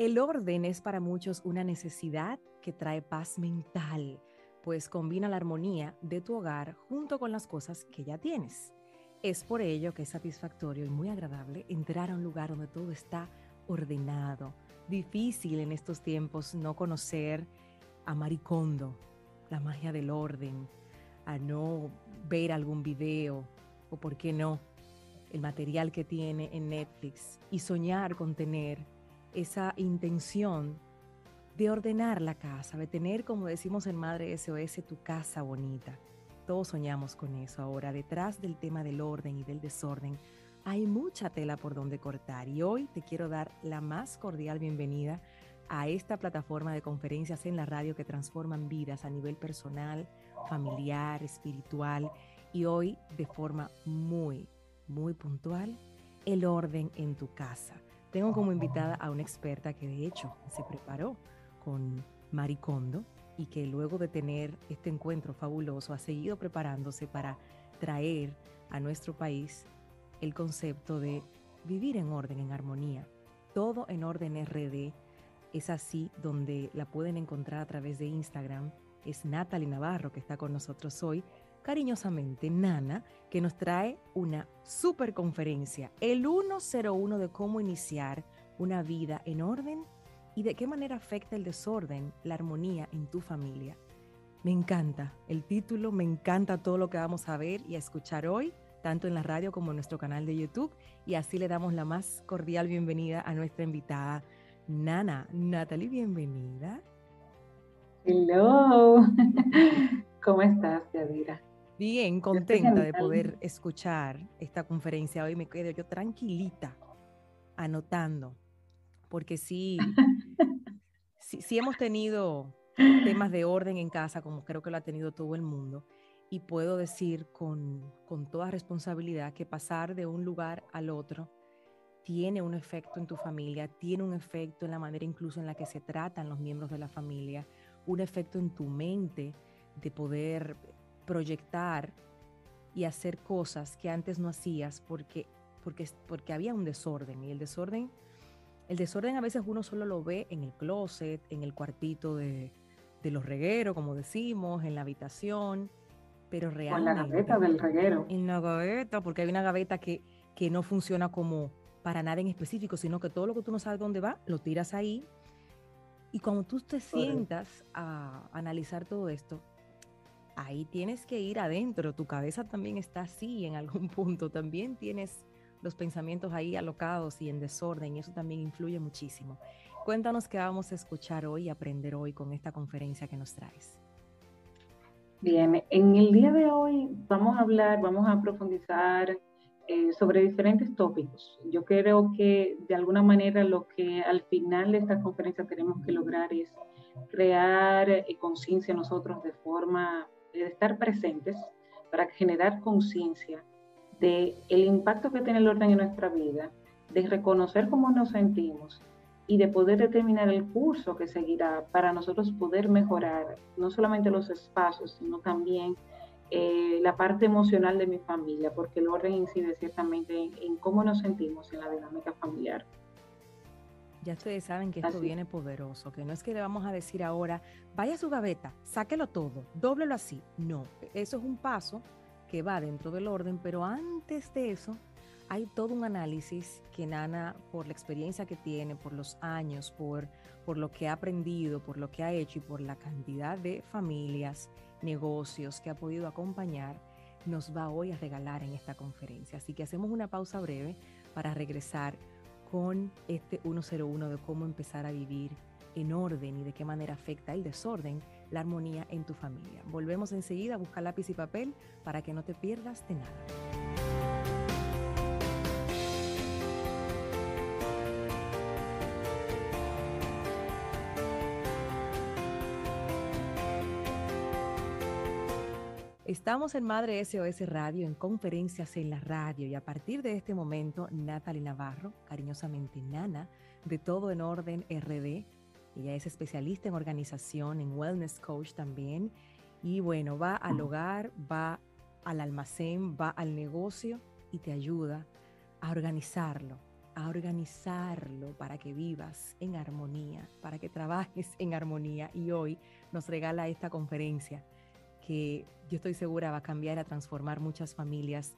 El orden es para muchos una necesidad que trae paz mental, pues combina la armonía de tu hogar junto con las cosas que ya tienes. Es por ello que es satisfactorio y muy agradable entrar a un lugar donde todo está ordenado. Difícil en estos tiempos no conocer a Maricondo, la magia del orden, a no ver algún video o, por qué no, el material que tiene en Netflix y soñar con tener esa intención de ordenar la casa, de tener, como decimos en Madre SOS, tu casa bonita. Todos soñamos con eso. Ahora, detrás del tema del orden y del desorden, hay mucha tela por donde cortar y hoy te quiero dar la más cordial bienvenida a esta plataforma de conferencias en la radio que transforman vidas a nivel personal, familiar, espiritual y hoy de forma muy, muy puntual, el orden en tu casa. Tengo como invitada a una experta que de hecho se preparó con Maricondo y que luego de tener este encuentro fabuloso ha seguido preparándose para traer a nuestro país el concepto de vivir en orden, en armonía. Todo en orden RD es así donde la pueden encontrar a través de Instagram. Es Natalie Navarro que está con nosotros hoy cariñosamente Nana, que nos trae una super conferencia, el 101 de cómo iniciar una vida en orden y de qué manera afecta el desorden, la armonía en tu familia. Me encanta el título, me encanta todo lo que vamos a ver y a escuchar hoy, tanto en la radio como en nuestro canal de YouTube. Y así le damos la más cordial bienvenida a nuestra invitada, Nana. Natalie, bienvenida. Hello. ¿Cómo estás, Yadira? Bien, contenta de poder escuchar esta conferencia. Hoy me quedo yo tranquilita, anotando, porque sí, sí, hemos tenido temas de orden en casa, como creo que lo ha tenido todo el mundo, y puedo decir con, con toda responsabilidad que pasar de un lugar al otro tiene un efecto en tu familia, tiene un efecto en la manera incluso en la que se tratan los miembros de la familia, un efecto en tu mente de poder proyectar y hacer cosas que antes no hacías porque, porque, porque había un desorden. Y el desorden, el desorden a veces uno solo lo ve en el closet, en el cuartito de, de los regueros, como decimos, en la habitación, pero realmente... En la gaveta del reguero. En la gaveta, porque hay una gaveta que, que no funciona como para nada en específico, sino que todo lo que tú no sabes dónde va, lo tiras ahí. Y cuando tú te sientas a analizar todo esto, ahí tienes que ir adentro, tu cabeza también está así en algún punto, también tienes los pensamientos ahí alocados y en desorden, y eso también influye muchísimo. Cuéntanos qué vamos a escuchar hoy y aprender hoy con esta conferencia que nos traes. Bien, en el día de hoy vamos a hablar, vamos a profundizar eh, sobre diferentes tópicos. Yo creo que de alguna manera lo que al final de esta conferencia tenemos que lograr es crear eh, conciencia nosotros de forma de estar presentes para generar conciencia de el impacto que tiene el orden en nuestra vida, de reconocer cómo nos sentimos y de poder determinar el curso que seguirá para nosotros poder mejorar no solamente los espacios, sino también eh, la parte emocional de mi familia, porque el orden incide ciertamente en cómo nos sentimos en la dinámica familiar. Ya ustedes saben que esto viene poderoso, que no es que le vamos a decir ahora, vaya a su gaveta, sáquelo todo, dóblelo así. No, eso es un paso que va dentro del orden, pero antes de eso hay todo un análisis que Nana, por la experiencia que tiene, por los años, por, por lo que ha aprendido, por lo que ha hecho y por la cantidad de familias, negocios que ha podido acompañar, nos va hoy a regalar en esta conferencia. Así que hacemos una pausa breve para regresar con este 101 de cómo empezar a vivir en orden y de qué manera afecta el desorden la armonía en tu familia. Volvemos enseguida a buscar lápiz y papel para que no te pierdas de nada. Estamos en Madre SOS Radio, en conferencias en la radio y a partir de este momento, Natalie Navarro, cariñosamente Nana, de Todo en Orden RD, ella es especialista en organización, en wellness coach también, y bueno, va al hogar, va al almacén, va al negocio y te ayuda a organizarlo, a organizarlo para que vivas en armonía, para que trabajes en armonía. Y hoy nos regala esta conferencia yo estoy segura va a cambiar, a transformar muchas familias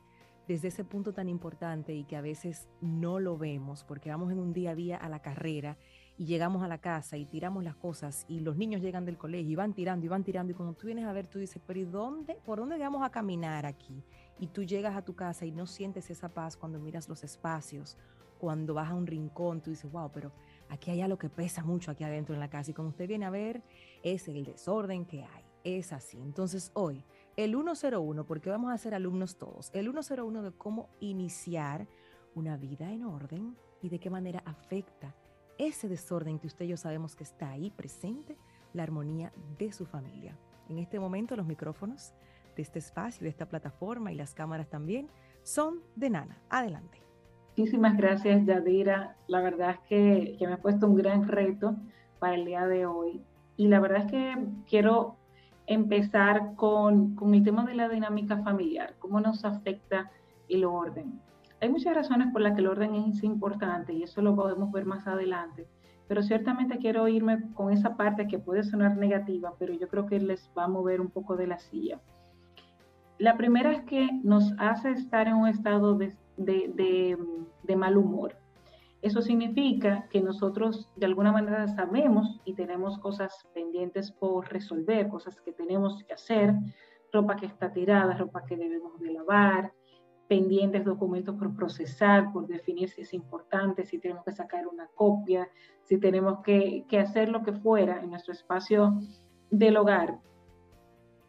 desde ese punto tan importante y que a veces no lo vemos porque vamos en un día a día a la carrera y llegamos a la casa y tiramos las cosas y los niños llegan del colegio y van tirando y van tirando y cuando tú vienes a ver tú dices, pero ¿y dónde? ¿Por dónde vamos a caminar aquí? Y tú llegas a tu casa y no sientes esa paz cuando miras los espacios, cuando vas a un rincón, tú dices, wow, pero aquí hay algo que pesa mucho aquí adentro en la casa y como usted viene a ver es el desorden que hay. Es así. Entonces hoy el 101, porque vamos a ser alumnos todos, el 101 de cómo iniciar una vida en orden y de qué manera afecta ese desorden que usted y yo sabemos que está ahí presente, la armonía de su familia. En este momento los micrófonos de este espacio, de esta plataforma y las cámaras también son de Nana. Adelante. Muchísimas gracias, Yadira. La verdad es que, que me ha puesto un gran reto para el día de hoy. Y la verdad es que quiero empezar con, con, el tema de la dinámica familiar, cómo nos afecta el orden. Hay muchas razones por las que el orden es importante y eso lo podemos ver más adelante, pero ciertamente quiero irme con esa parte que puede sonar negativa, pero yo creo que les va a mover un poco de la silla. La primera es que nos hace estar en un estado de, de, de, de mal humor. Eso significa que nosotros de alguna manera sabemos y tenemos cosas pendientes por resolver, cosas que tenemos que hacer, ropa que está tirada, ropa que debemos de lavar, pendientes documentos por procesar, por definir si es importante, si tenemos que sacar una copia, si tenemos que, que hacer lo que fuera en nuestro espacio del hogar.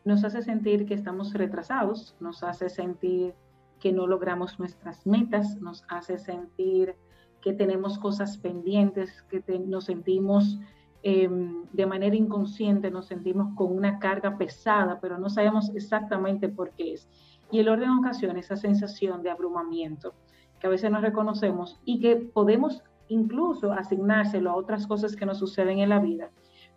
Nos hace sentir que estamos retrasados, nos hace sentir que no logramos nuestras metas, nos hace sentir que tenemos cosas pendientes, que nos sentimos em, de manera inconsciente, nos sentimos con una carga pesada, pero no sabemos exactamente por qué es. Y el orden ocasiona esa sensación de abrumamiento que a veces no reconocemos y que podemos incluso asignárselo a otras cosas que nos suceden en la vida,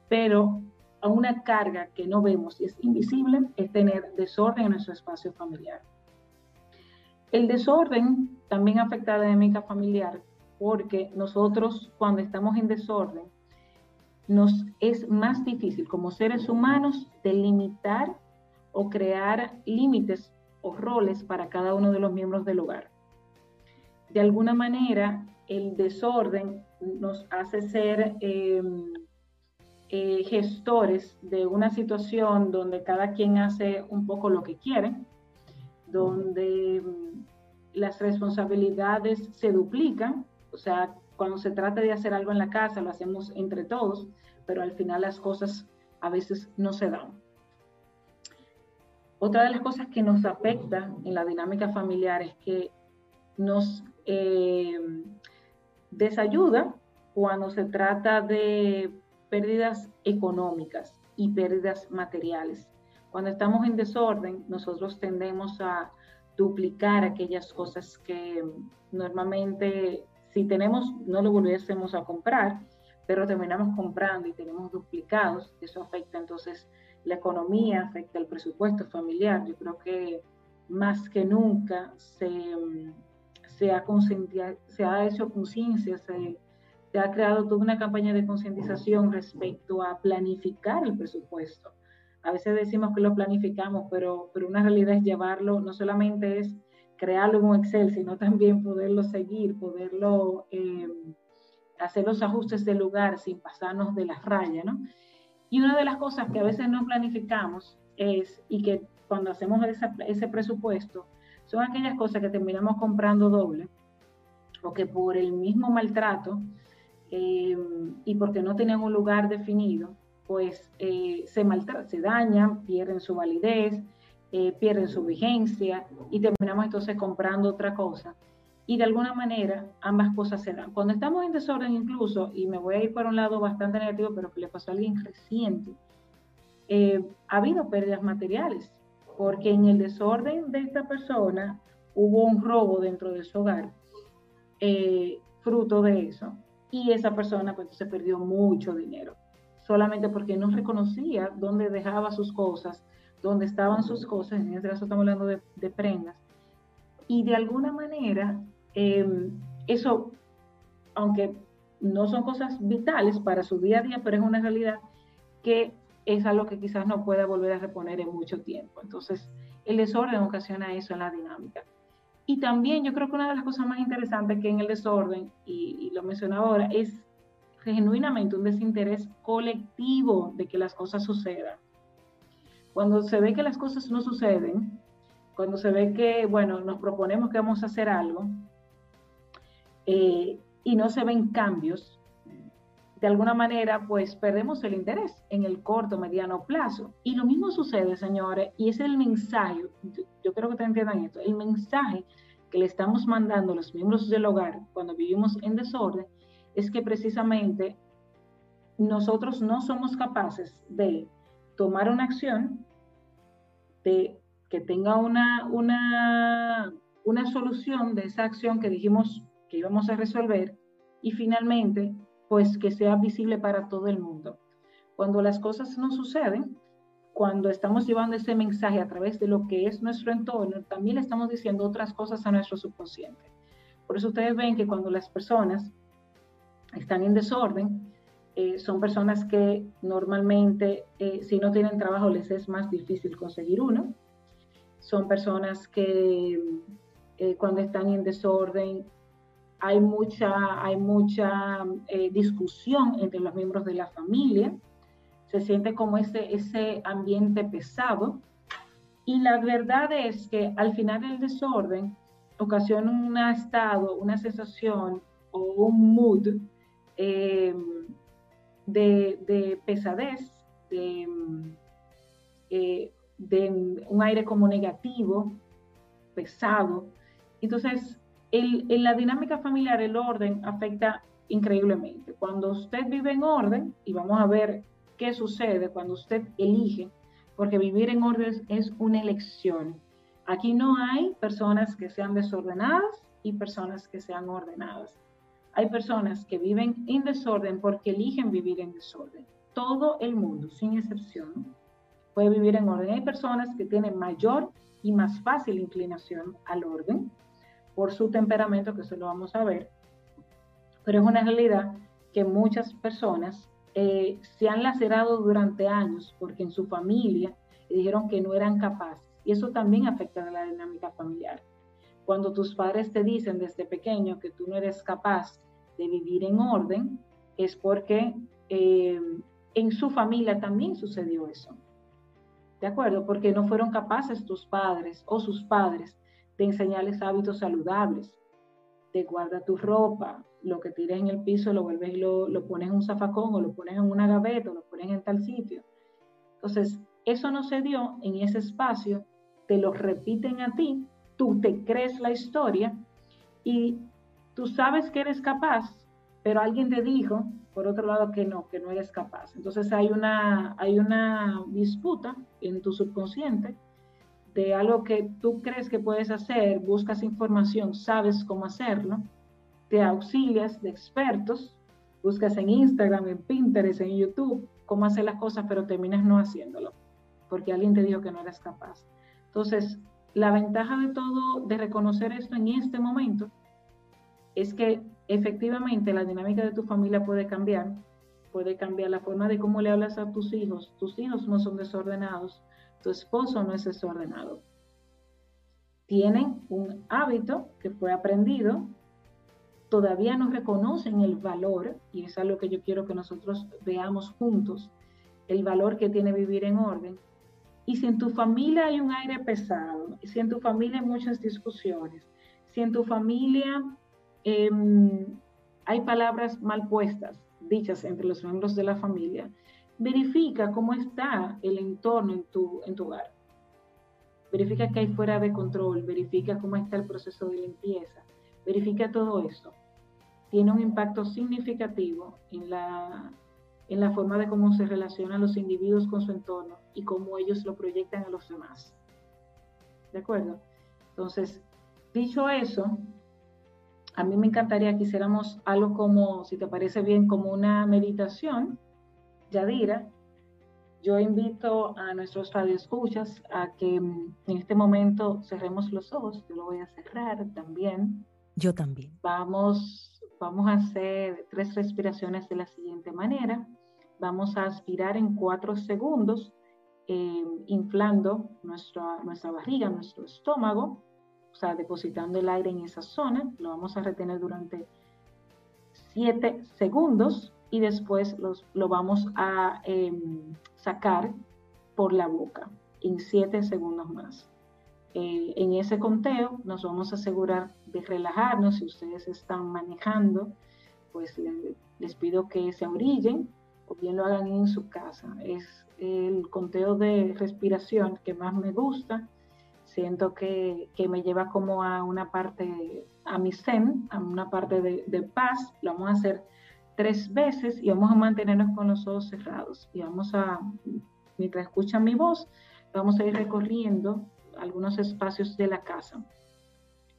pero a una carga que no vemos y es invisible es tener desorden en nuestro espacio familiar. El desorden también afecta a la dinámica familiar porque nosotros cuando estamos en desorden, nos es más difícil como seres humanos delimitar o crear límites o roles para cada uno de los miembros del hogar. De alguna manera, el desorden nos hace ser em, eh, gestores de una situación donde cada quien hace un poco lo que quiere, donde em, las responsabilidades se duplican o sea, cuando se trata de hacer algo en la casa, lo hacemos entre todos, pero al final las cosas a veces no se dan. Otra de las cosas que nos afecta en la dinámica familiar es que nos eh, desayuda cuando se trata de pérdidas económicas y pérdidas materiales. Cuando estamos en desorden, nosotros tendemos a duplicar aquellas cosas que normalmente si tenemos, no lo volviésemos a comprar, pero terminamos comprando y tenemos duplicados, eso afecta entonces la economía, afecta el presupuesto familiar. Yo creo que más que nunca se, se, ha, se ha hecho conciencia, se, se ha creado toda una campaña de concientización respecto a planificar el presupuesto. A veces decimos que lo planificamos, pero, pero una realidad es llevarlo, no solamente es crearlo en un Excel, sino también poderlo seguir, poderlo eh, hacer los ajustes del lugar sin pasarnos de las rayas, ¿no? Y una de las cosas que a veces no planificamos es, y que cuando hacemos ese presupuesto, son aquellas cosas que terminamos comprando doble, o que por el mismo maltrato eh, y porque no tenían un lugar definido, pues eh, se, se dañan, pierden su validez, eh, pierden su vigencia y terminamos entonces comprando otra cosa. Y de alguna manera ambas cosas se dan. Cuando estamos en desorden incluso, y me voy a ir por un lado bastante negativo, pero que le pasó a alguien reciente, eh, ha habido pérdidas materiales, porque en el desorden de esta persona hubo un robo dentro de su hogar, eh, fruto de eso, y esa persona pues se perdió mucho dinero, solamente porque no reconocía dónde dejaba sus cosas, donde estaban sus cosas, en este caso estamos hablando de, prendas, y de alguna manera em, eso aunque no son cosas vitales para su día a día, pero es una realidad que es algo que quizás no pueda volver a reponer en mucho tiempo. Entonces, el desorden ocasiona eso en la dinámica. Y también yo creo que una de las cosas más interesantes que en el desorden, y, lo mencionaba ahora, es genuinamente un desinterés colectivo de que las cosas sucedan. Cuando se ve que las cosas no suceden, cuando se ve que, bueno, nos proponemos que vamos a hacer algo eh, y no se ven cambios, de alguna manera, pues perdemos el interés en el corto, mediano plazo. Y lo mismo sucede, señores, y es el mensaje, yo, creo que te entiendan esto, el mensaje que le estamos mandando a los miembros del hogar cuando vivimos en desorden es que precisamente nosotros no somos capaces de tomar una acción, de que tenga una, una, solución de esa acción que dijimos que íbamos a resolver y finalmente pues que sea visible para todo el mundo. Cuando las cosas no suceden, cuando estamos llevando ese mensaje a través de lo que es nuestro entorno, también le estamos diciendo otras cosas a nuestro subconsciente. Por eso ustedes ven que cuando las personas están en desorden, eh, son personas que normalmente, eh, si no tienen trabajo, les es más difícil conseguir uno. Son personas que eh, cuando están en desorden hay mucha, hay mucha eh, discusión entre los miembros de la familia, se siente como ese, ese ambiente pesado y la verdad es que al final el desorden ocasiona un estado, una sensación o un mood de, pesadez, de, eh, de un aire como negativo, pesado. Entonces, en la dinámica familiar el orden afecta increíblemente. Cuando usted vive en orden, y vamos a ver qué sucede cuando usted elige, porque vivir en orden es una elección. Aquí no hay personas que sean desordenadas y personas que sean ordenadas. Hay personas que viven en desorden porque eligen vivir en desorden. Todo el mundo, sin excepción, puede vivir en orden. Hay personas que tienen mayor y más fácil inclinación al orden por su temperamento, que eso lo vamos a ver, pero es una realidad que muchas personas eh, se han lacerado durante años porque en su familia dijeron que no eran capaces. Y eso también afecta a la dinámica familiar. Cuando tus padres te dicen desde pequeño que tú no eres capaz de vivir en orden, es porque eh, en su familia también sucedió eso. ¿De acuerdo? Porque no fueron capaces tus padres o sus padres de enseñarles hábitos saludables, de guarda tu ropa, lo que tires en el piso lo vuelves y lo, lo pones en un zafacón o lo pones en una gaveta o lo pones en tal sitio. Entonces, eso no se dio en ese espacio, te lo repiten a ti, tú te crees la historia y tú sabes que eres capaz, pero alguien te dijo, por otro lado, que no, que no eres capaz. Entonces hay una, hay una disputa en tu subconsciente de algo que tú crees que puedes hacer, buscas información, sabes cómo hacerlo, te auxilias de expertos, buscas en Instagram, en Pinterest, en YouTube, cómo hacer las cosas, pero terminas no haciéndolo, porque alguien te dijo que no eras capaz. Entonces, la ventaja de todo, de reconocer esto en este momento, es que efectivamente la dinámica de tu familia puede cambiar, puede cambiar la forma de cómo le hablas a tus hijos. Tus hijos no son desordenados, tu esposo no es desordenado. Tienen un hábito que fue aprendido, todavía no reconocen el valor, y es algo que yo quiero que nosotros veamos juntos, el valor que tiene vivir en orden. Y si en tu familia hay un aire pesado, si en tu familia hay muchas discusiones, si en tu familia em, hay palabras mal puestas, dichas entre los miembros de la familia, verifica cómo está el entorno en tu, en tu hogar. Verifica que hay fuera de control, verifica cómo está el proceso de limpieza, verifica todo eso. Tiene un impacto significativo en la, en la forma de cómo se relacionan los individuos con su entorno y cómo ellos lo proyectan a los demás. ¿De acuerdo? Entonces, dicho eso, a mí me encantaría que hiciéramos algo como, si te parece bien, como una meditación Yadira, yo invito a nuestros radioescuchas a que mm, en este momento cerremos los ojos. Yo lo voy a cerrar también. Yo también. Vamos, vamos a hacer tres respiraciones de la siguiente manera. Vamos a aspirar en cuatro segundos, eh, inflando nuestra, nuestra barriga, nuestro estómago, o sea, depositando el aire en esa zona. Lo vamos a retener durante siete segundos y después los, lo vamos a em, sacar por la boca en siete segundos más. Eh, en ese conteo nos vamos a asegurar de relajarnos. Si ustedes están manejando, pues les, pido que se orillen o bien lo hagan en su casa. Es el conteo de respiración que más me gusta. Siento que, que me lleva como a una parte, a mi zen, a una parte de, de paz. Lo vamos a hacer tres veces y vamos a mantenernos con los ojos cerrados. Y vamos a, mientras escuchan mi voz, vamos a ir recorriendo algunos espacios de la casa.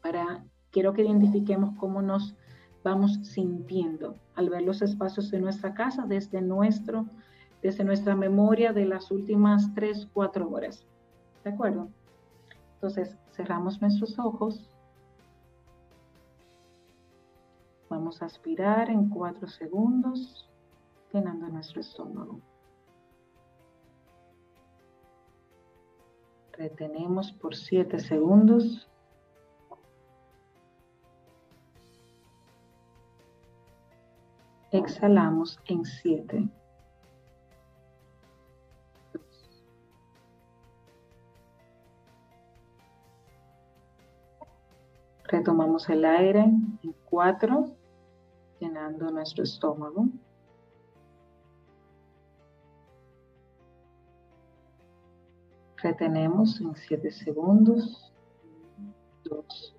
Para, quiero que identifiquemos cómo nos vamos sintiendo al ver los espacios de nuestra casa desde, nuestro, desde nuestra memoria de las últimas tres, cuatro horas. ¿De acuerdo? Entonces, cerramos nuestros ojos. Vamos a aspirar en cuatro segundos, llenando nuestro estómago. Retenemos por 7 segundos. Exhalamos en 7. Retomamos el aire en 4, llenando nuestro estómago. Retenemos en 7 segundos. 2.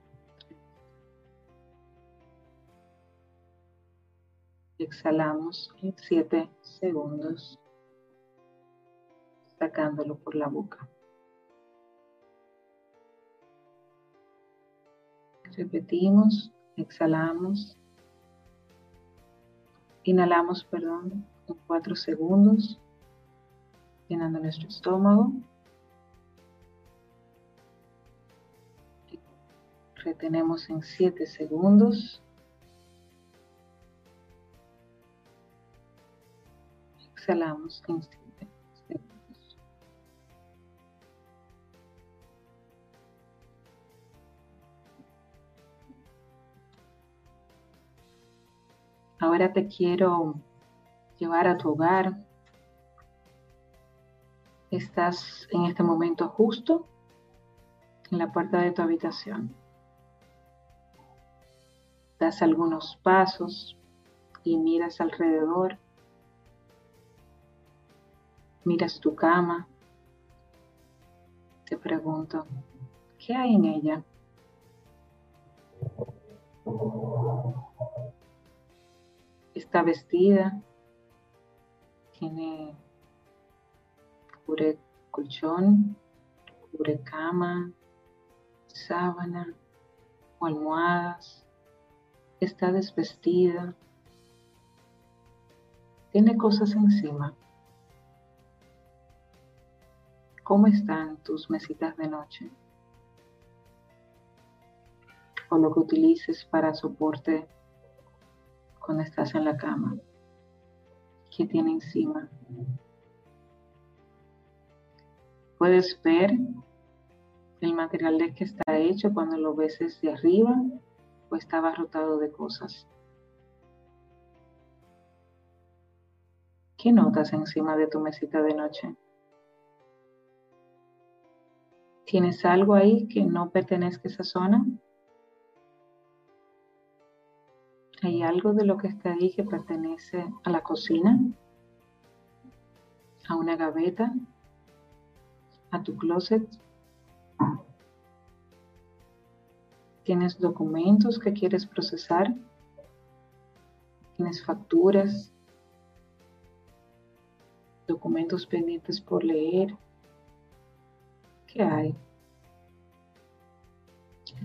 Exhalamos en 7 segundos, sacándolo por la boca. Repetimos, exhalamos, inhalamos, perdón, en 4 segundos, llenando nuestro estómago. retenemos en 7 segundos. Exhalamos en 7 Ahora te quiero llevar a tu hogar. Estás en este momento justo en la puerta de tu habitación das algunos pasos y miras alrededor, miras tu cama, te pregunto, ¿qué hay en ella? Está vestida, tiene cubre colchón, cubre cama, sábana o almohadas está desvestida, tiene cosas encima. ¿Cómo están tus mesitas de noche? O lo que utilices para soporte cuando estás en la cama. ¿Qué tiene encima? Puedes ver el material de que está hecho cuando lo ves desde arriba o estaba rotado de cosas. ¿Qué notas encima de tu mesita de noche? ¿Tienes algo ahí que no pertenezca a esa zona? ¿Hay algo de lo que está ahí que pertenece a la cocina? ¿A una gaveta? ¿A tu closet? ¿Tienes documentos que quieres procesar? ¿Tienes facturas? ¿Documentos pendientes por leer? ¿Qué hay?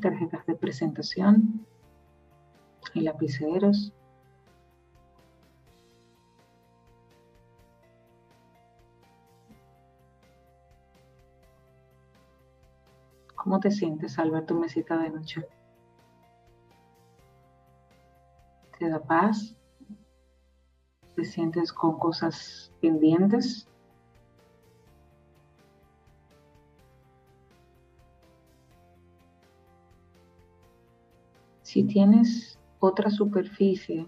¿Tarjetas de presentación? ¿Y lapiceros? ¿Cómo te sientes al ver tu mesita de noche? te da paz, te sientes con cosas pendientes. Si tienes otra superficie,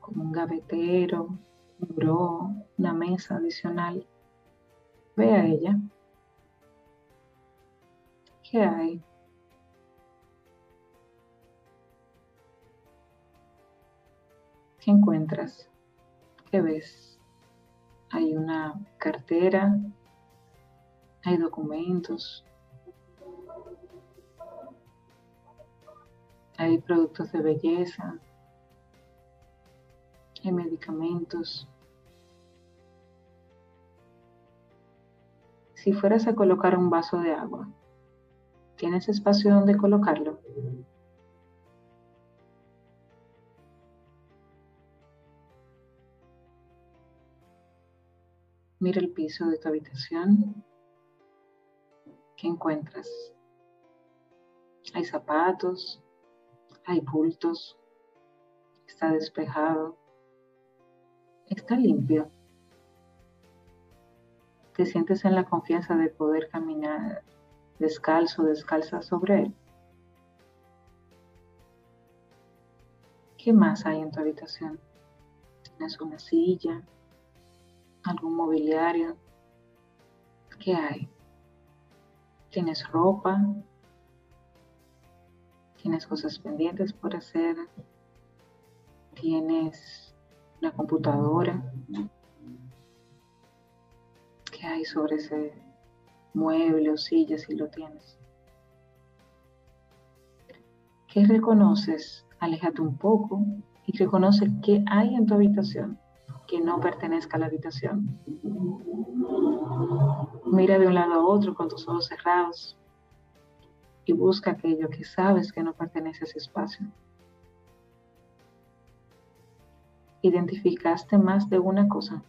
como un gavetero, un bro, una mesa adicional, ve a ella. ¿Qué hay? ¿Qué encuentras? ¿Qué ves? Hay una cartera, hay documentos, hay productos de belleza, hay medicamentos. Si fueras a colocar un vaso de agua, ¿tienes espacio donde colocarlo? Mira el piso de tu habitación. ¿Qué encuentras? Hay zapatos, hay bultos, está despejado, está limpio. Te sientes en la confianza de poder caminar descalzo, descalza sobre él. ¿Qué más hay en tu habitación? Tienes una silla, algún mobiliario. ¿Qué hay? ¿Tienes ropa? ¿Tienes cosas pendientes por hacer? ¿Tienes una computadora? ¿Qué hay sobre ese mueble o silla si lo tienes? ¿Qué reconoces? Aléjate un poco y reconoce qué hay en tu habitación que no pertenezca a la habitación. Mira de un lado a otro con tus ojos cerrados y busca aquello que sabes que no pertenece a ese espacio. ¿Identificaste más de una cosa?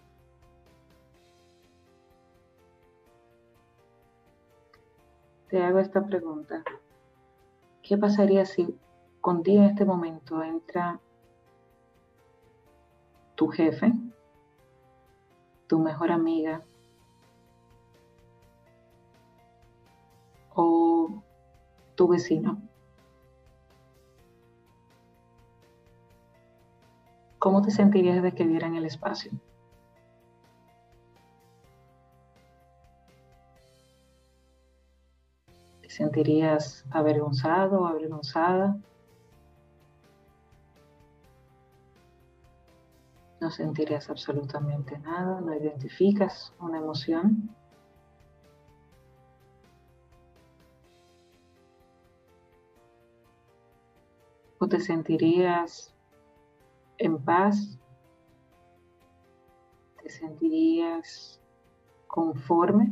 Te hago esta pregunta. ¿Qué pasaría si contigo en este momento entra tu jefe, tu mejor amiga o tu vecino. ¿Cómo te sentirías de que vieran el espacio? ¿Te sentirías avergonzado o avergonzada? no sentirías absolutamente nada, no identificas una emoción. O te sentirías en paz, te sentirías conforme.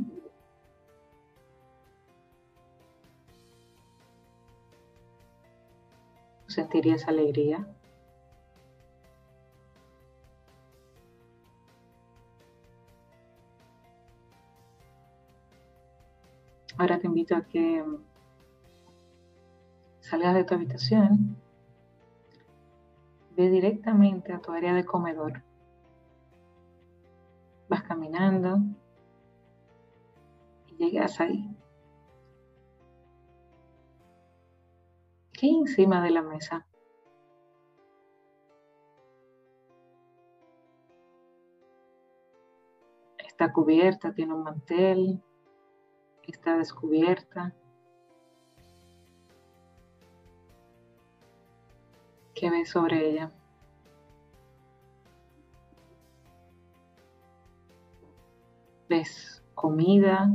¿Sentirías alegría? Ahora te invito a que salgas de tu habitación, ve directamente a tu área de comedor. Vas caminando y llegas ahí. ¿Qué encima de la mesa? Está cubierta, tiene un mantel, está descubierta. ¿Qué ves sobre ella? ¿Ves comida?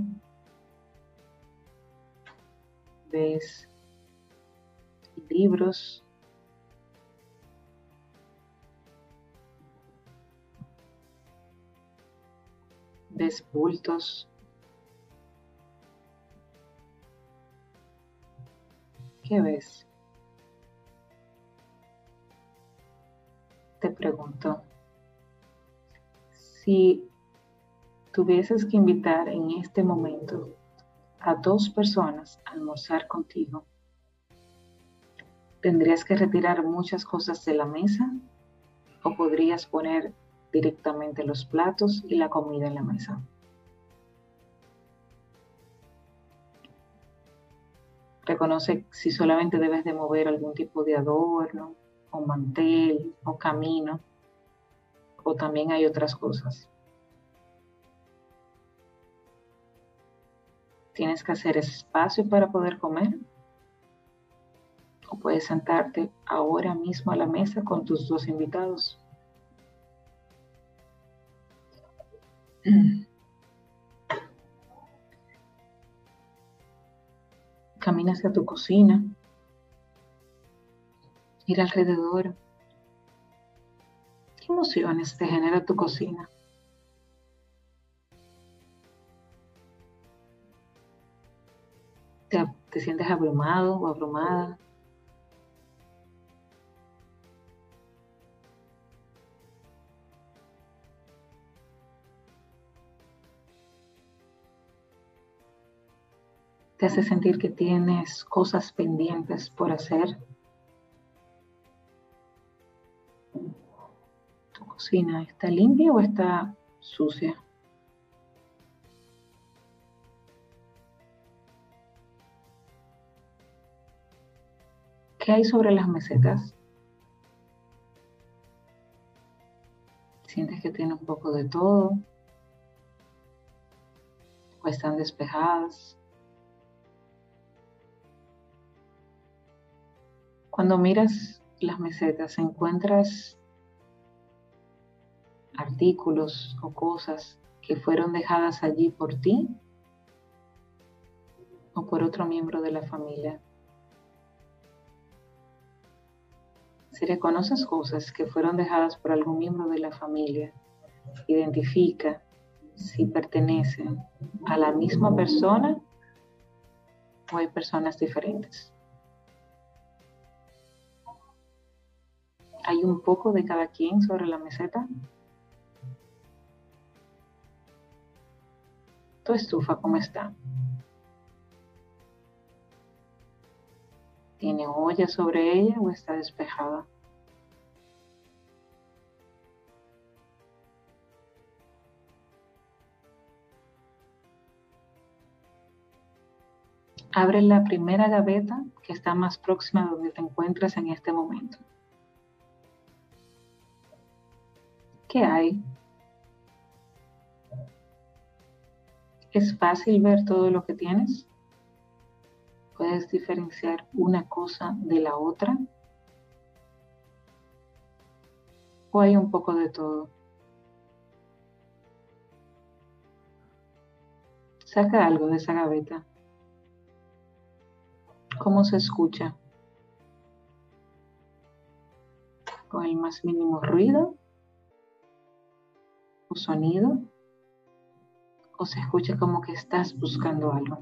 ¿Ves libros? ¿Ves bultos? ¿Qué ves? Te pregunto, si tuvieses que invitar en este momento a dos personas a almorzar contigo, tendrías que retirar muchas cosas de la mesa o podrías poner directamente los platos y la comida en la mesa. Reconoce si solamente debes de mover algún tipo de adorno o mantel o camino o también hay otras cosas. Tienes que hacer espacio para poder comer o puedes sentarte ahora mismo a la mesa con tus dos invitados. Camina hacia tu cocina. Mira alrededor. ¿Qué emociones te genera tu cocina? ¿Te, te sientes abrumado o abrumada? te hace sentir que tienes cosas pendientes por hacer. Cocina está limpia o está sucia? ¿Qué hay sobre las mesetas? ¿Sientes que tiene un poco de todo? ¿O están despejadas? Cuando miras las mesetas, encuentras artículos o cosas que fueron dejadas allí por ti o por otro miembro de la familia. Si reconoces cosas que fueron dejadas por algún miembro de la familia, identifica si pertenecen a la misma persona o hay personas diferentes. Hay un poco de cada quien sobre la meseta. Tu estufa, ¿cómo está? ¿Tiene olla sobre ella o está despejada? Abre la primera gaveta que está más próxima a donde te encuentras en este momento. ¿Qué hay? ¿Es fácil ver todo lo que tienes? ¿Puedes diferenciar una cosa de la otra? ¿O hay un poco de todo? Saca algo de esa gaveta. ¿Cómo se escucha? ¿Con el más mínimo ruido? sonido o se escucha como que estás buscando algo.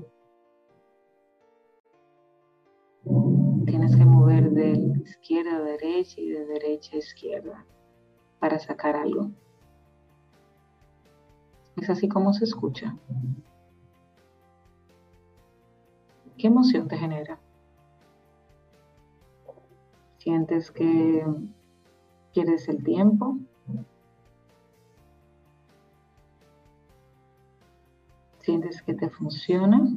Tienes que mover de izquierda a derecha y de derecha a izquierda para sacar algo. Es así como se escucha. ¿Qué emoción te genera? ¿Sientes que quieres el tiempo? Sientes que te funciona.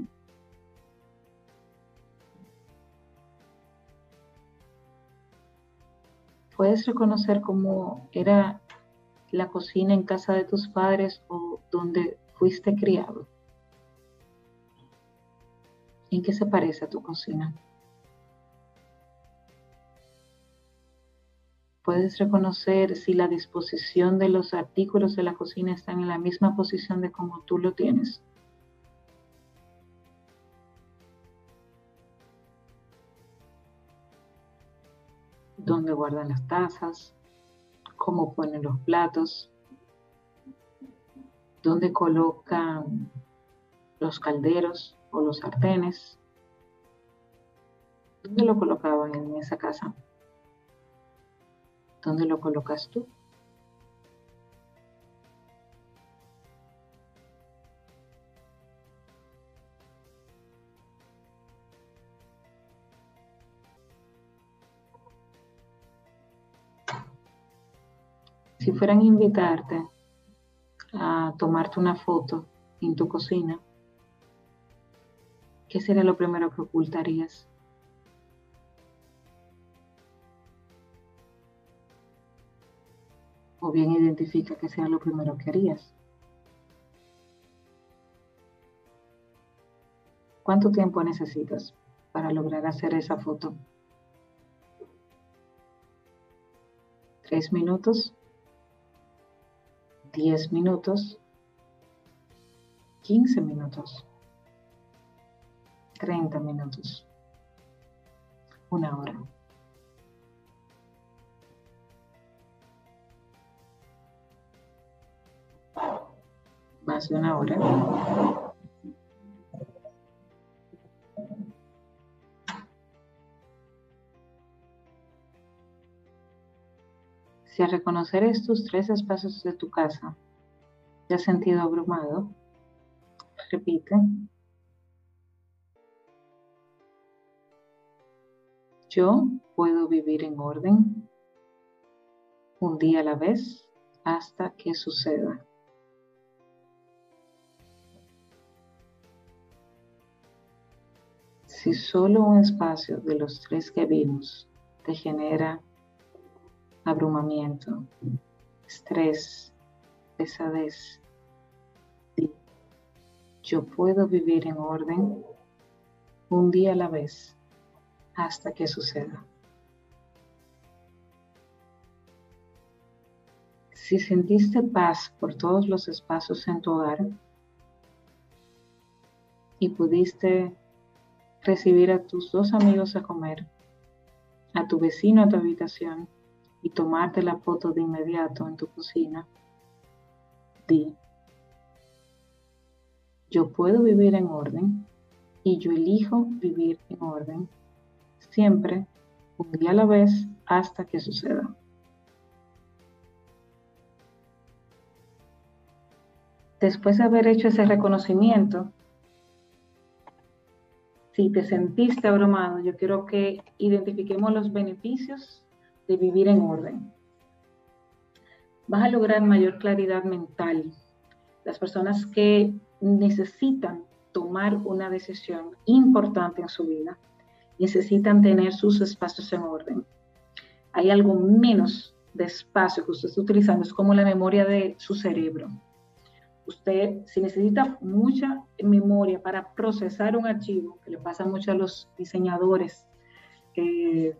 Puedes reconocer cómo era la cocina en casa de tus padres o donde fuiste criado. ¿En qué se parece a tu cocina? Puedes reconocer si la disposición de los artículos de la cocina están en la misma posición de como tú lo tienes. Dónde guardan las tazas, cómo ponen los platos, dónde colocan los calderos o los sartenes. ¿Dónde lo colocaban en esa casa? ¿Dónde lo colocas tú? Fueran a invitarte a tomarte una foto en tu cocina, ¿qué sería lo primero que ocultarías? O bien identifica qué sea lo primero que harías. ¿Cuánto tiempo necesitas para lograr hacer esa foto? ¿Tres minutos? ¿Diez minutos? ¿Quince minutos? ¿Treinta minutos? Una hora. Más de una hora. Si al reconocer estos tres espacios de tu casa te has sentido abrumado, repite. Yo puedo vivir en orden un día a la vez hasta que suceda. Si solo un espacio de los tres que vimos te genera abrumamiento, estrés, pesadez. Yo puedo vivir en orden un día a la vez hasta que suceda. Si sentiste paz por todos los espacios en tu hogar y pudiste recibir a tus dos amigos a comer, a tu vecino a tu habitación, y tomarte la foto de inmediato en tu cocina, di, yo puedo vivir en orden y yo elijo vivir en orden, siempre un día a la vez hasta que suceda. Después de haber hecho ese reconocimiento, si te sentiste abrumado, yo quiero que identifiquemos los beneficios de vivir en orden. Vas a lograr mayor claridad mental. Las personas que necesitan tomar una decisión importante en su vida necesitan tener sus espacios en orden. Hay algo menos de espacio que usted está utilizando, es como la memoria de su cerebro. Usted, si necesita mucha memoria para procesar un archivo, que le pasa mucho a los diseñadores, eh,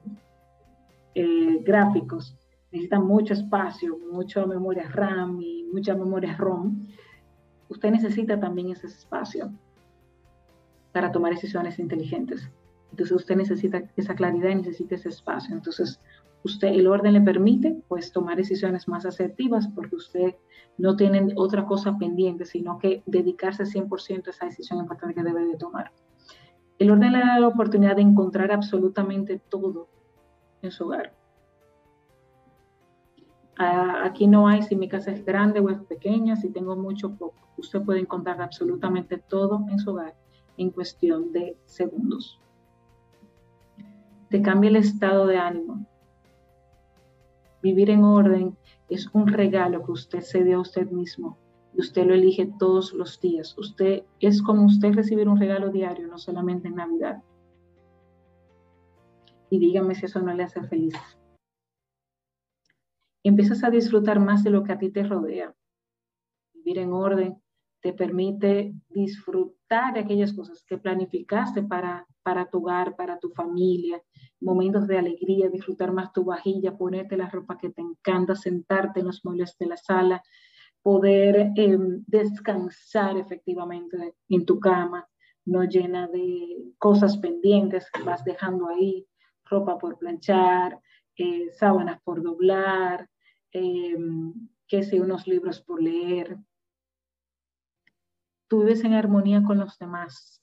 eh, gráficos necesitan mucho espacio, mucha memoria RAM y mucha memoria ROM, usted necesita también ese espacio para tomar decisiones inteligentes. Entonces usted necesita esa claridad y necesita ese espacio. Entonces usted, el orden le permite pues tomar decisiones más asertivas porque usted no tiene otra cosa pendiente, sino que dedicarse 100% a esa decisión importante que debe de tomar. El orden le da la oportunidad de encontrar absolutamente todo en su hogar. Aquí no hay si mi casa es grande o es pequeña, si tengo mucho o poco. Usted puede encontrar absolutamente todo en su hogar en cuestión de segundos. Te cambia el estado de ánimo. Vivir en orden es un regalo que usted se dio a usted mismo y usted lo elige todos los días. Usted es como usted recibir un regalo diario, no solamente en Navidad y dígame si eso no le hace feliz. Empiezas a disfrutar más de lo que a ti te rodea. Vivir en orden te permite disfrutar de aquellas cosas que planificaste para, para tu hogar, para tu familia, momentos de alegría, disfrutar más tu vajilla, ponerte la ropa que te encanta, sentarte en los muebles de la sala, poder em, descansar efectivamente en tu cama, no llena de cosas pendientes que vas dejando ahí, ropa por planchar, eh, sábanas por doblar, eh, que sé, unos libros por leer. Tú vives en armonía con los demás.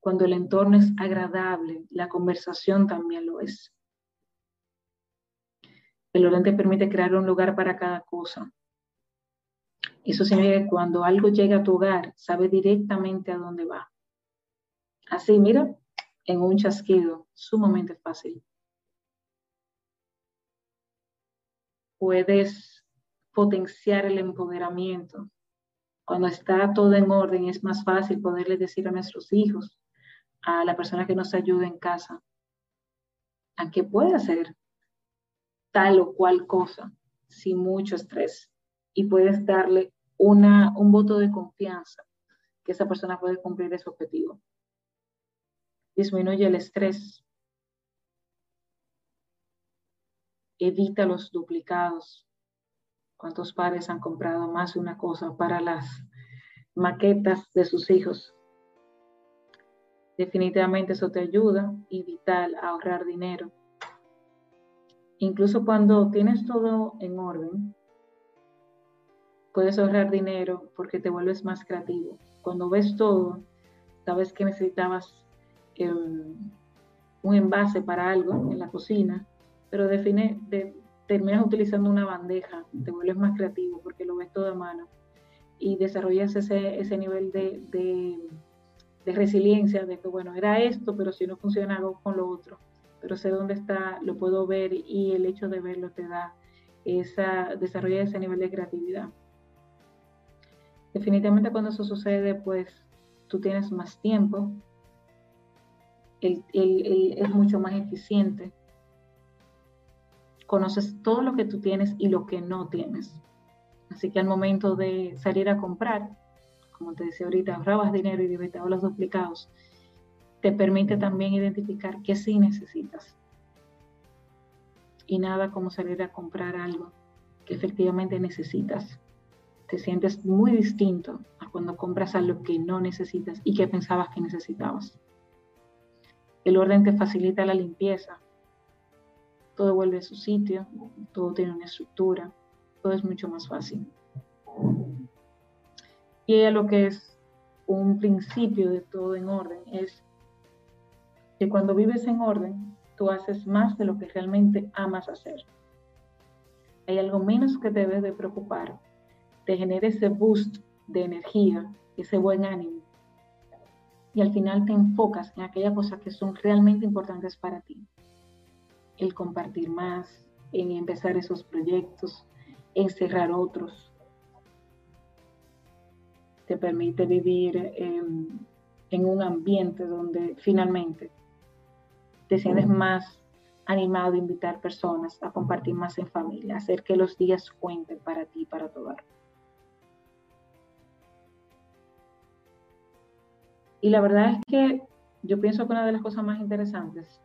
Cuando el entorno es agradable, la conversación también lo es. El orden te permite crear un lugar para cada cosa. Eso significa que cuando algo llega a tu hogar, sabe directamente a dónde va. Así, mira, en un chasquido sumamente fácil. puedes potenciar el empoderamiento. Cuando está todo en orden es más fácil poderle decir a nuestros hijos, a la persona que nos ayuda en casa, a qué puede hacer tal o cual cosa sin mucho estrés y puedes darle un voto de confianza que esa persona puede cumplir ese objetivo. Disminuye el estrés. Evita los duplicados. ¿Cuántos padres han comprado más de una cosa para las maquetas de sus hijos? Definitivamente eso te ayuda y vital a ahorrar dinero. Incluso cuando tienes todo en orden, puedes ahorrar dinero porque te vuelves más creativo. Cuando ves todo, sabes que necesitabas em, un envase para algo en la cocina, pero define, terminas utilizando una bandeja, te vuelves más creativo porque lo ves todo a mano y desarrollas ese, ese nivel de de resiliencia, de que, bueno, era esto, pero si no funciona, hago con lo otro. Pero sé dónde está, lo puedo ver y el hecho de verlo te da esa, desarrolla ese nivel de creatividad. Definitivamente cuando eso sucede, pues tú tienes más tiempo, es mucho más eficiente, conoces todo lo que tú tienes y lo que no tienes. Así que al momento de salir a comprar, como te decía ahorita, ahorrabas dinero y evitabas los duplicados, te permite también identificar qué sí necesitas. Y nada como salir a comprar algo que efectivamente necesitas. Te sientes muy distinto a cuando compras algo que no necesitas y que pensabas que necesitabas. El orden te facilita la limpieza. Todo vuelve a su sitio, todo tiene una estructura, todo es mucho más fácil. Y lo que es un principio de todo en orden es que cuando vives en orden, tú haces más de lo que realmente amas hacer. Hay algo menos que te debes de preocupar, te genera ese boost de energía, ese buen ánimo. Y al final te enfocas en aquellas cosas que son realmente importantes para ti. El compartir más, en empezar esos proyectos, en cerrar otros, te permite vivir en un ambiente donde finalmente te sientes más animado a invitar personas a compartir más en familia, hacer que los días cuenten para ti para tu hogar. Y la verdad es que yo pienso que una de las cosas más interesantes.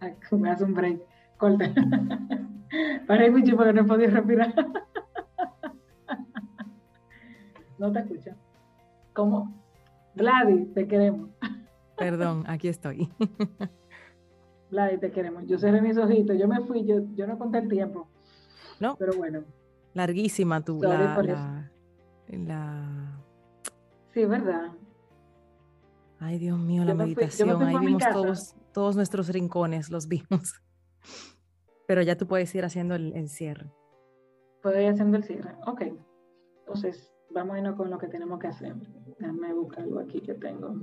Me hace un break, corta. Para mucho porque no he podido respirar. No te escucho. ¿Cómo? Gladys, te queremos. Perdón, aquí estoy. Gladys, te queremos. Yo cerré mis ojitos, yo me fui, yo, yo no conté el tiempo. No. Pero bueno. Larguísima tu la, la, la, Sí, verdad. Ay, Dios mío, la meditación. Ahí vimos todos, todos nuestros rincones, los vimos. Pero ya tú puedes ir haciendo el, el cierre. Puedo ir haciendo el cierre. Ok. Entonces, vamos a irnos con lo que tenemos que hacer. Déjame buscar algo aquí que tengo.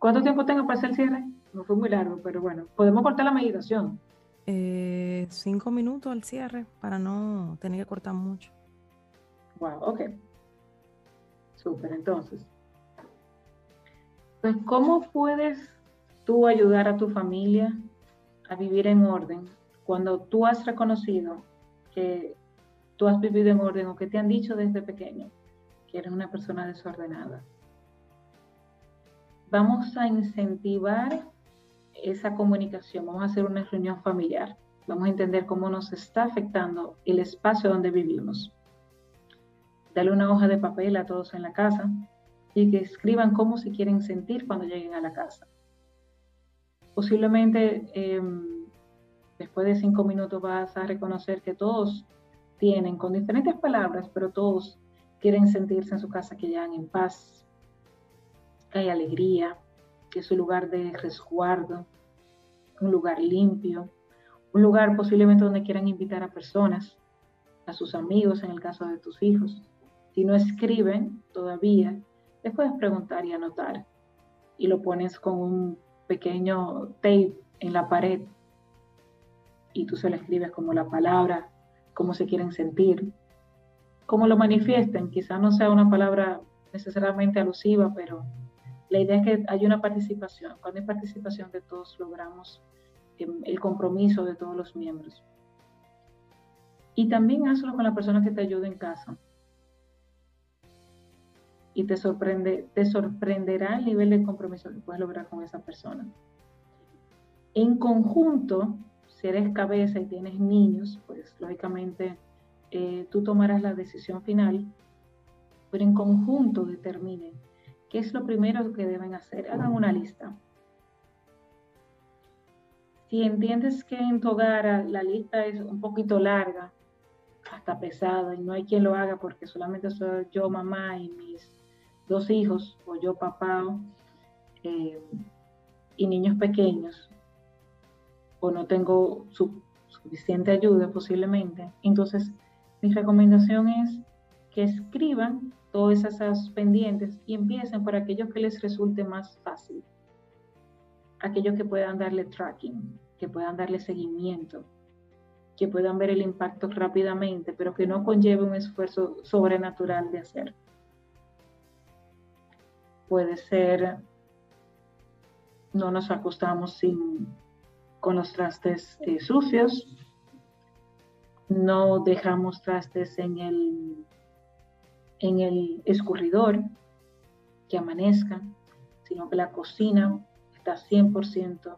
¿Cuánto tiempo tengo para hacer el cierre? No fue muy largo, pero bueno, podemos cortar la meditación. Eh, cinco minutos al cierre para no tener que cortar mucho. Wow, ok. Súper, entonces. Pues, ¿cómo puedes tú ayudar a tu familia a vivir en orden cuando tú has reconocido que tú has vivido en orden o que te han dicho desde pequeño que eres una persona desordenada. Vamos a incentivar esa comunicación, vamos a hacer una reunión familiar, vamos a entender cómo nos está afectando el espacio donde vivimos. Dale una hoja de papel a todos en la casa y que escriban cómo se quieren sentir cuando lleguen a la casa. Posiblemente em, después de cinco minutos vas a reconocer que todos tienen con diferentes palabras, pero todos quieren sentirse en su casa que llegan en paz, que hay alegría, que es un lugar de resguardo, un lugar limpio, un lugar posiblemente donde quieran invitar a personas, a sus amigos en el caso de tus hijos. Si no escriben todavía, les puedes preguntar y anotar y lo pones con un pequeño tape en la pared y tú se la escribes como la palabra, cómo se quieren sentir, cómo lo manifiesten. Quizás no sea una palabra necesariamente alusiva, pero la idea es que hay una participación. Cuando hay participación de todos, logramos em, el compromiso de todos los miembros. Y también hazlo con la persona que te ayuda en casa. Y te, sorprende, te sorprenderá el nivel de compromiso que puedes lograr con esa persona. En conjunto, si eres cabeza y tienes niños, pues lógicamente eh, tú tomarás la decisión final, pero en conjunto determinen qué es lo primero que deben hacer. Hagan una lista. Si entiendes que en tu hogar la lista es un poquito larga, hasta pesada, y no hay quien lo haga porque solamente soy yo, mamá y mis dos hijos, o yo, papá, eh, y niños pequeños, o no tengo suficiente ayuda posiblemente, entonces mi recomendación es que escriban todas esas pendientes y empiecen por aquellos que les resulte más fácil, aquellos que puedan darle tracking, que puedan darle seguimiento, que puedan ver el impacto rápidamente, pero que no conlleve un esfuerzo sobrenatural de hacer. Puede ser, no nos acostamos sin, con los trastes eh, sucios, no dejamos trastes en el, en el escurridor que amanezca, sino que la cocina está 100%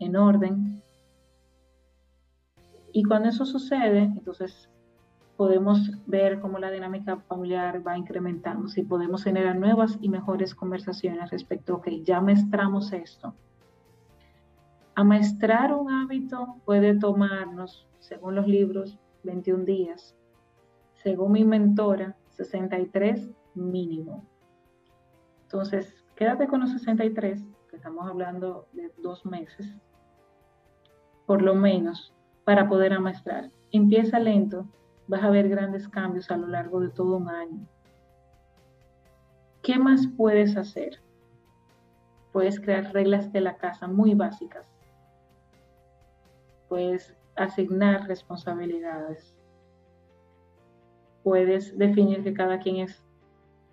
en orden. Y cuando eso sucede, entonces podemos ver cómo la dinámica familiar va incrementando, si podemos generar nuevas y mejores conversaciones respecto a, ok, ya maestramos esto. Amaestrar un hábito puede tomarnos, según los libros, 21 días. Según mi mentora, 63 mínimo. Entonces, quédate con los 63, que estamos hablando de dos meses, por lo menos, para poder amaestrar. Empieza lento, vas a ver grandes cambios a lo largo de todo un año. ¿Qué más puedes hacer? Puedes crear reglas de la casa muy básicas. Puedes asignar responsabilidades. Puedes definir que cada quien es,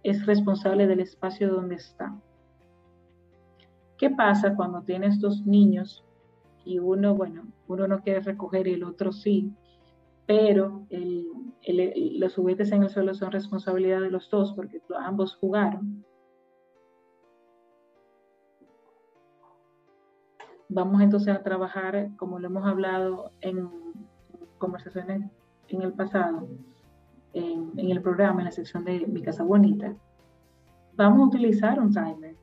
es responsable del espacio donde está. ¿Qué pasa cuando tienes dos niños y uno, bueno, uno no quiere recoger y el otro sí, pero los juguetes en el suelo son responsabilidad de los dos porque ambos jugaron? Vamos entonces a trabajar, como lo hemos hablado en conversaciones en el pasado, en, el programa, en la sección de Mi Casa Bonita. Vamos a utilizar un timer.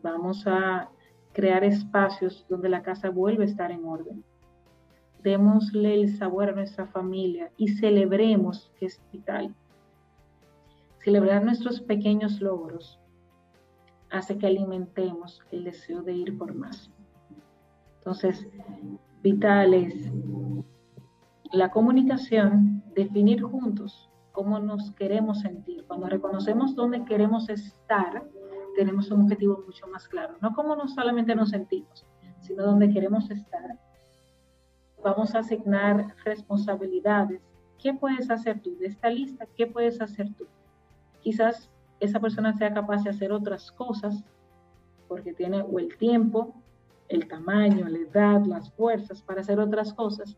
Vamos a crear espacios donde la casa vuelva a estar en orden. Démosle el sabor a nuestra familia y celebremos que es vital. Celebrar nuestros pequeños logros hace que alimentemos el deseo de ir por más. Entonces, vital es la comunicación, definir juntos cómo nos queremos sentir. Cuando reconocemos dónde queremos estar, tenemos un objetivo mucho más claro. No cómo no solamente nos sentimos, sino dónde queremos estar. Vamos a asignar responsabilidades. ¿Qué puedes hacer tú? De esta lista, ¿qué puedes hacer tú? Quizás esa persona sea capaz de hacer otras cosas porque tiene el tiempo el tamaño, la edad, las fuerzas para hacer otras cosas,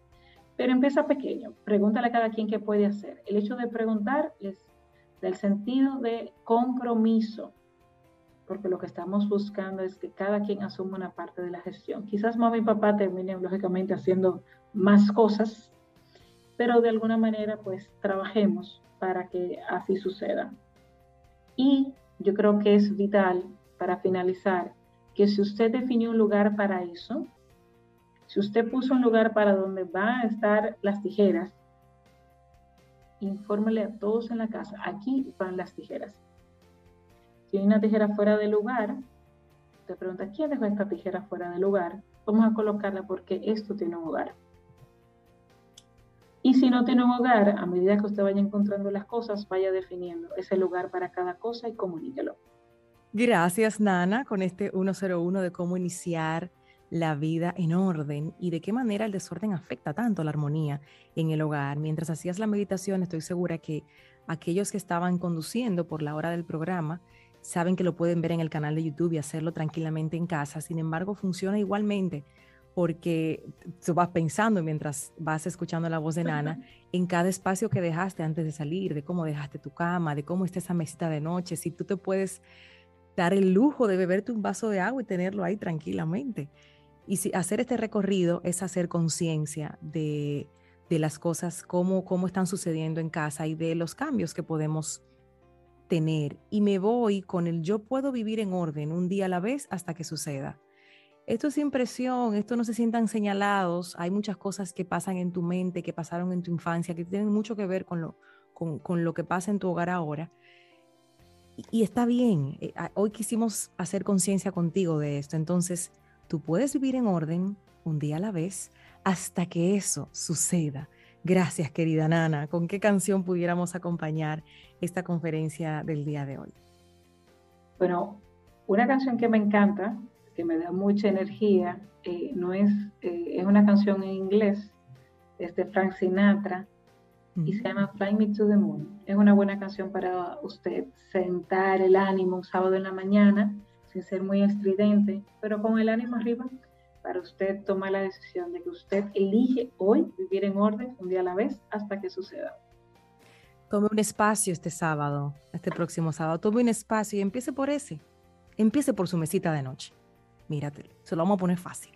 pero empieza pequeño. Pregúntale a cada quien qué puede hacer. El hecho de preguntar es del sentido de compromiso, porque lo que estamos buscando es que cada quien asuma una parte de la gestión. Quizás mamá y papá terminen lógicamente haciendo más cosas, pero de alguna manera pues trabajemos para que así suceda. Y yo creo que es vital para finalizar que si usted definió un lugar para eso, si usted puso un lugar para donde van a estar las tijeras, infórmele a todos en la casa, aquí van las tijeras. Si hay una tijera fuera de lugar, te pregunta, ¿quién dejó esta tijera fuera de lugar? Vamos a colocarla porque esto tiene un hogar. Y si no tiene un hogar, a medida que usted vaya encontrando las cosas, vaya definiendo ese lugar para cada cosa y comuníquelo. Gracias, Nana, con este 101 de cómo iniciar la vida en orden y de qué manera el desorden afecta tanto la armonía en el hogar. Mientras hacías la meditación, estoy segura que aquellos que estaban conduciendo por la hora del programa saben que lo pueden ver en el canal de YouTube y hacerlo tranquilamente en casa. Sin embargo, funciona igualmente porque tú vas pensando mientras vas escuchando la voz de Nana en cada espacio que dejaste antes de salir, de cómo dejaste tu cama, de cómo está esa mesita de noche, si tú te puedes dar el lujo de beberte un vaso de agua y tenerlo ahí tranquilamente. Y si hacer este recorrido es hacer conciencia de, de, las cosas, cómo, cómo están sucediendo en casa y de los cambios que podemos Y me voy con el yo puedo vivir en orden un día a la vez hasta que suceda esto es impresión, esto no se sientan señalados, hay muchas cosas que pasan en tu mente, que pasaron en tu infancia, que tienen mucho que ver con lo, con, lo que pasa en tu hogar ahora. Y, está bien, eh, hoy quisimos hacer conciencia contigo de esto, entonces tú puedes vivir en orden un día a la vez hasta que eso suceda. Gracias, querida Nana. ¿Con qué canción pudiéramos acompañar esta conferencia del día de hoy? Bueno, una canción que me encanta, que me da mucha energía. Eh, no es, eh, es una canción en inglés, es de Frank Sinatra y se llama Fly Me to the Moon. Es una buena canción para usted sentar el ánimo un sábado en la mañana, sin ser muy estridente, pero con el ánimo arriba, para usted tomar la decisión de que usted elige hoy vivir en orden un día a la vez hasta que suceda. Tome un espacio este sábado, este próximo sábado, tome un espacio y empiece por ese. Empiece por su mesita de noche mírate, se lo vamos a poner fácil.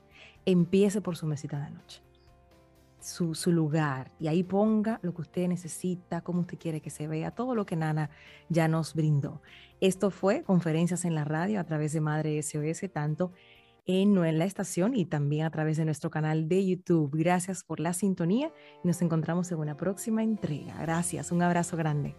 Empiece por su mesita de noche, su, su, lugar, y ahí ponga lo que usted necesita, cómo usted quiere que se vea, todo lo que Nana ya nos brindó. Esto fue Conferencias en la Radio a través de Madre SOS, tanto en, en la estación y también a través de nuestro canal de YouTube. Gracias por la sintonía y nos encontramos en una próxima entrega. Gracias, un abrazo grande.